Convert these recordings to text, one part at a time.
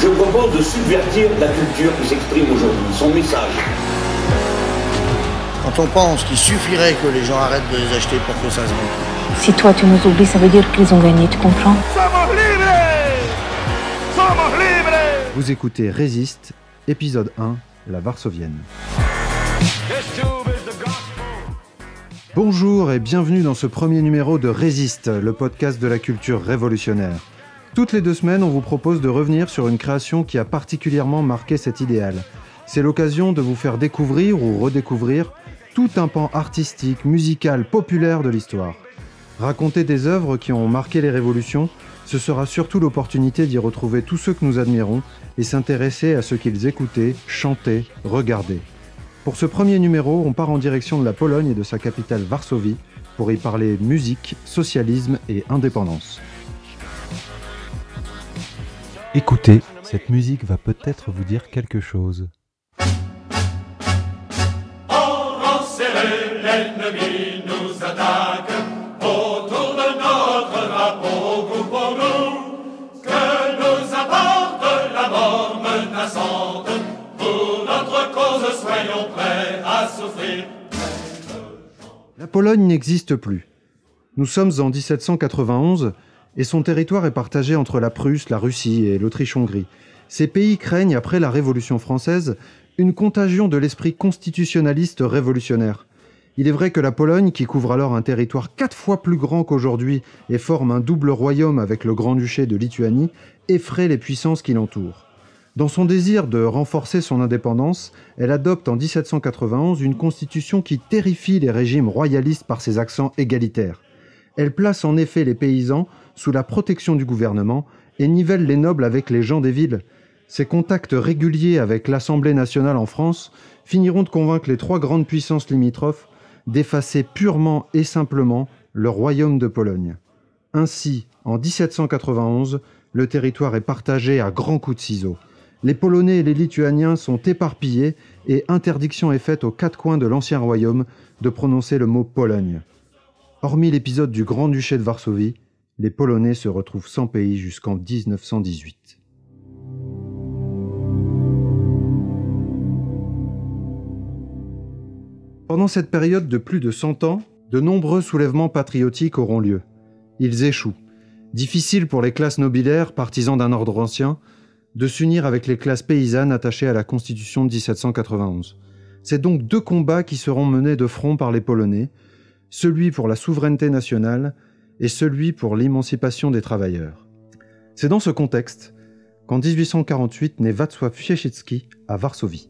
Je propose de subvertir la culture qui s'exprime aujourd'hui, son message. Quand on pense qu'il suffirait que les gens arrêtent de les acheter pour que ça se vende. Si toi tu nous oublies, ça veut dire qu'ils ont gagné, tu comprends? Vous écoutez Résiste, épisode 1, la Varsovienne. Bonjour et bienvenue dans ce premier numéro de Résiste, le podcast de la culture révolutionnaire. Toutes les deux semaines, on vous propose de revenir sur une création qui a particulièrement marqué cet idéal. C'est l'occasion de vous faire découvrir ou redécouvrir tout un pan artistique, musical, populaire de l'histoire. Raconter des œuvres qui ont marqué les révolutions, ce sera surtout l'opportunité d'y retrouver tous ceux que nous admirons et s'intéresser à ce qu'ils écoutaient, chantaient, regardaient. Pour ce premier numéro, on part en direction de la Pologne et de sa capitale Varsovie pour y parler musique, socialisme et indépendance. Écoutez, cette musique va peut-être vous dire quelque chose. enserré, l'ennemi nous attaque. La Pologne n'existe plus. Nous sommes en 1791 et son territoire est partagé entre la Prusse, la Russie et l'Autriche-Hongrie. Ces pays craignent, après la Révolution française, une contagion de l'esprit constitutionnaliste révolutionnaire. Il est vrai que la Pologne, qui couvre alors un territoire quatre fois plus grand qu'aujourd'hui et forme un double royaume avec le Grand-Duché de Lituanie, effraie les puissances qui l'entourent. Dans son désir de renforcer son indépendance, elle adopte en 1791 une constitution qui terrifie les régimes royalistes par ses accents égalitaires. Elle place en effet les paysans sous la protection du gouvernement et nivelle les nobles avec les gens des villes. Ces contacts réguliers avec l'Assemblée nationale en France finiront de convaincre les trois grandes puissances limitrophes d'effacer purement et simplement le royaume de Pologne. Ainsi, en 1791, le territoire est partagé à grands coups de ciseaux. Les Polonais et les Lituaniens sont éparpillés et interdiction est faite aux quatre coins de l'ancien royaume de prononcer le mot Pologne. Hormis l'épisode du Grand-Duché de Varsovie, les Polonais se retrouvent sans pays jusqu'en 1918. Pendant cette période de plus de 100 ans, de nombreux soulèvements patriotiques auront lieu. Ils échouent. Difficile pour les classes nobilaires, partisans d'un ordre ancien, de s'unir avec les classes paysannes attachées à la Constitution de 1791. C'est donc deux combats qui seront menés de front par les Polonais, celui pour la souveraineté nationale et celui pour l'émancipation des travailleurs. C'est dans ce contexte qu'en 1848 naît Wacław Piłsudski à Varsovie.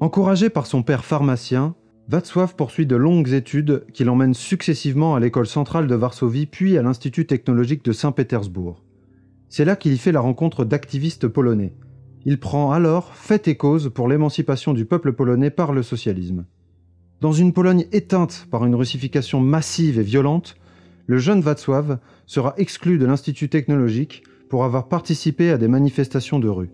Encouragé par son père pharmacien, Wacław poursuit de longues études qui l'emmènent successivement à l'école centrale de Varsovie puis à l'Institut technologique de Saint-Pétersbourg. C'est là qu'il y fait la rencontre d'activistes polonais. Il prend alors fait et cause pour l'émancipation du peuple polonais par le socialisme. Dans une Pologne éteinte par une russification massive et violente, le jeune Wacław sera exclu de l'Institut technologique pour avoir participé à des manifestations de rue.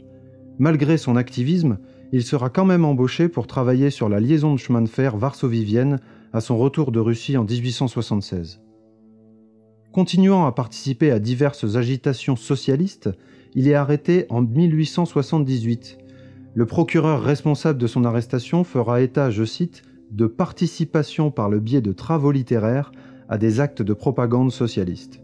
Malgré son activisme, il sera quand même embauché pour travailler sur la liaison de chemin de fer Varsovie-Vienne à son retour de Russie en 1876. Continuant à participer à diverses agitations socialistes, il est arrêté en 1878. Le procureur responsable de son arrestation fera état, je cite, de participation par le biais de travaux littéraires à des actes de propagande socialiste.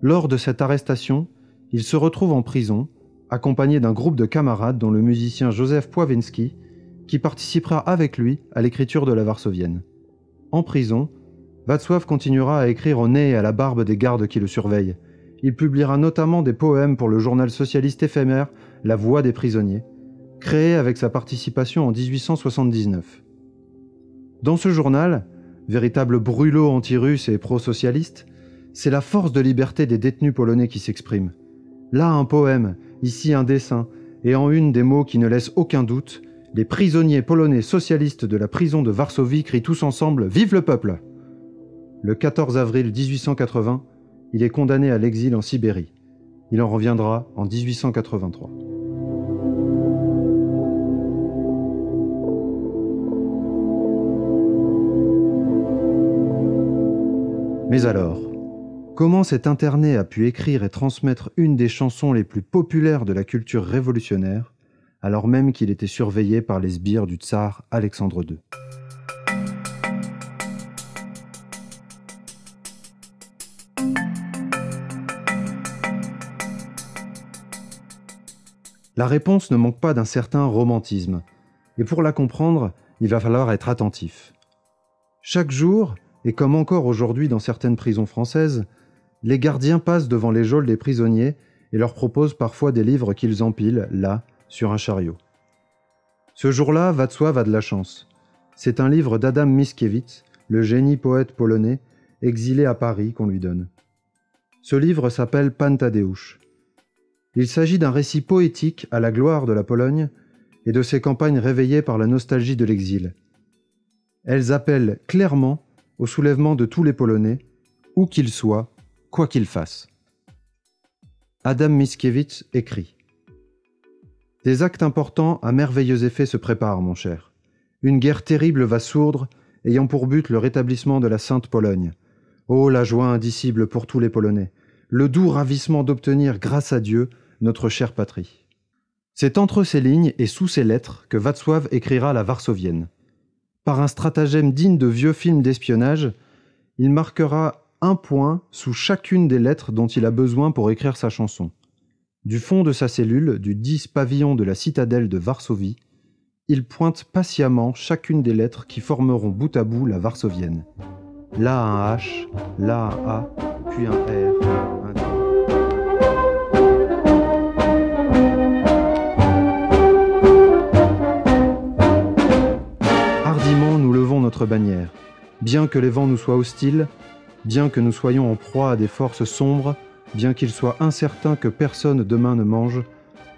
Lors de cette arrestation, il se retrouve en prison accompagné d'un groupe de camarades dont le musicien Joseph Poiwinski, qui participera avec lui à l'écriture de la Varsovienne. En prison, Václav continuera à écrire au nez et à la barbe des gardes qui le surveillent. Il publiera notamment des poèmes pour le journal socialiste éphémère La Voix des prisonniers, créé avec sa participation en 1879. Dans ce journal, véritable brûlot anti-russe et pro-socialiste, c'est la force de liberté des détenus polonais qui s'exprime. Là un poème, ici un dessin, et en une des mots qui ne laissent aucun doute, les prisonniers polonais socialistes de la prison de Varsovie crient tous ensemble Vive le peuple Le 14 avril 1880, il est condamné à l'exil en Sibérie. Il en reviendra en 1883. Mais alors, comment cet interné a pu écrire et transmettre une des chansons les plus populaires de la culture révolutionnaire, alors même qu'il était surveillé par les sbires du tsar Alexandre II La réponse ne manque pas d'un certain romantisme, et pour la comprendre, il va falloir être attentif. Chaque jour, et comme encore aujourd'hui dans certaines prisons françaises, les gardiens passent devant les geôles des prisonniers et leur proposent parfois des livres qu'ils empilent, là, sur un chariot. Ce jour-là, Václav a de la chance. C'est un livre d'Adam Mickiewicz, le génie poète polonais, exilé à Paris, qu'on lui donne. Ce livre s'appelle Pantadeusz. Il s'agit d'un récit poétique à la gloire de la Pologne et de ses campagnes réveillées par la nostalgie de l'exil. Elles appellent clairement au soulèvement de tous les Polonais, où qu'ils soient, quoi qu'ils fassent. Adam Mickiewicz écrit Des actes importants à merveilleux effet se préparent, mon cher. Une guerre terrible va sourdre, ayant pour but le rétablissement de la Sainte Pologne. Oh, la joie indicible pour tous les Polonais, le doux ravissement d'obtenir, grâce à Dieu, notre chère patrie. C'est entre ces lignes et sous ces lettres que Václav écrira la Varsovienne. Par un stratagème digne de vieux films d'espionnage, il marquera un point sous chacune des lettres dont il a besoin pour écrire sa chanson. Du fond de sa cellule, du 10 pavillon de la citadelle de Varsovie, il pointe patiemment chacune des lettres qui formeront bout à bout la varsovienne. Là un H, là un A, puis un R, un. Hardiment nous levons notre bannière. Bien que les vents nous soient hostiles, bien que nous soyons en proie à des forces sombres, bien qu'il soit incertain que personne demain ne mange,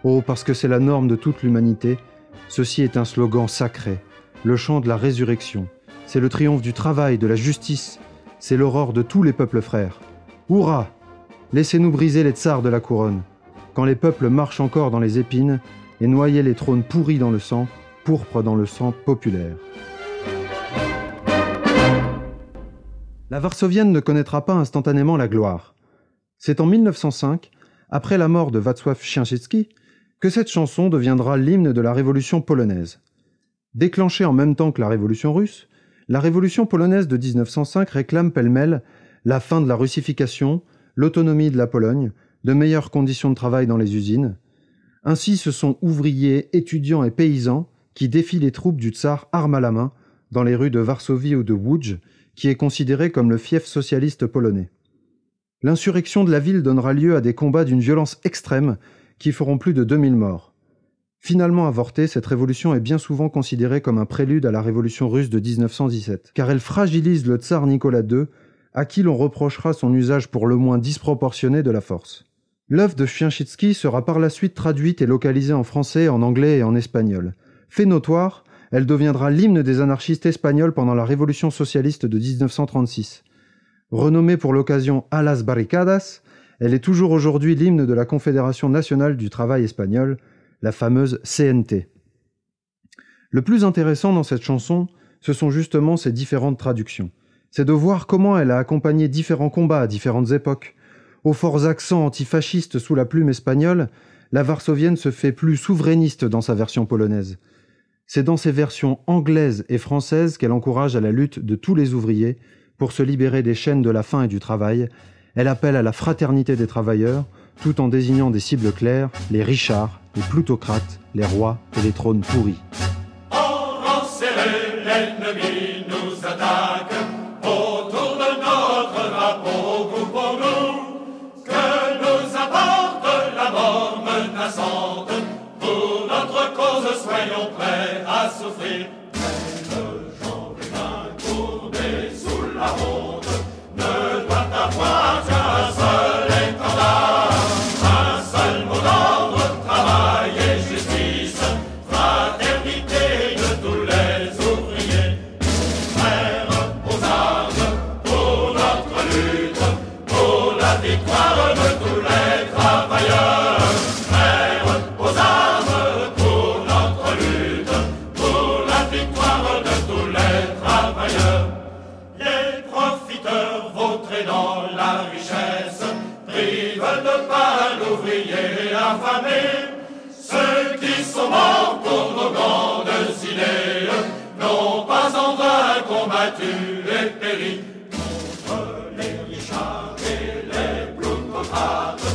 oh parce que c'est la norme de toute l'humanité, ceci est un slogan sacré, le chant de la résurrection. C'est le triomphe du travail, de la justice, c'est l'aurore de tous les peuples frères. Hurrah Laissez-nous briser les tsars de la couronne. Quand les peuples marchent encore dans les épines et noyer les trônes pourris dans le sang, pourpre dans le sang populaire. La Varsovienne ne connaîtra pas instantanément la gloire. C'est en 1905, après la mort de Václav Chińczycki, que cette chanson deviendra l'hymne de la révolution polonaise. Déclenchée en même temps que la révolution russe, la révolution polonaise de 1905 réclame pêle-mêle la fin de la russification, l'autonomie de la Pologne, de meilleures conditions de travail dans les usines. Ainsi, ce sont ouvriers, étudiants et paysans qui défient les troupes du tsar armes à la main dans les rues de Varsovie ou de Łódź, qui est considéré comme le fief socialiste polonais. L'insurrection de la ville donnera lieu à des combats d'une violence extrême qui feront plus de 2000 morts. Finalement avortée, cette révolution est bien souvent considérée comme un prélude à la révolution russe de 1917, car elle fragilise le tsar Nicolas II, à qui l'on reprochera son usage pour le moins disproportionné de la force. L'œuvre de Chińczycki sera par la suite traduite et localisée en français, en anglais et en espagnol. Fait notoire, elle deviendra l'hymne des anarchistes espagnols pendant la révolution socialiste de 1936. Renommée pour l'occasion A las barricadas, elle est toujours aujourd'hui l'hymne de la Confédération nationale du travail espagnol, la fameuse CNT. Le plus intéressant dans cette chanson, ce sont justement ses différentes traductions. C'est de voir comment elle a accompagné différents combats à différentes époques. Aux forts accents antifascistes sous la plume espagnole, la varsovienne se fait plus souverainiste dans sa version polonaise. C'est dans ses versions anglaises et françaises qu'elle encourage à la lutte de tous les ouvriers pour se libérer des chaînes de la faim et du travail. Elle appelle à la fraternité des travailleurs, tout en désignant des cibles claires, les richards, les plutocrates, les rois et les trônes pourris. En rang soyons prêts à souffrir. richesse, prive de pain l'ouvrier affamé. Ceux qui sont morts pour nos grandes idées n'ont pas en vain combattu et péri contre les richards et les blocs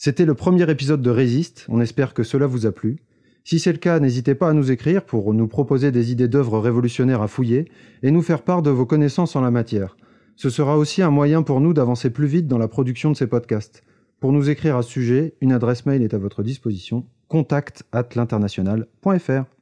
C'était le premier épisode de Résiste, on espère que cela vous a plu. Si c'est le cas, n'hésitez pas à nous écrire pour nous proposer des idées d'œuvres révolutionnaires à fouiller et nous faire part de vos connaissances en la matière. Ce sera aussi un moyen pour nous d'avancer plus vite dans la production de ces podcasts. Pour nous écrire à ce sujet, une adresse mail est à votre disposition contact at l'international.fr.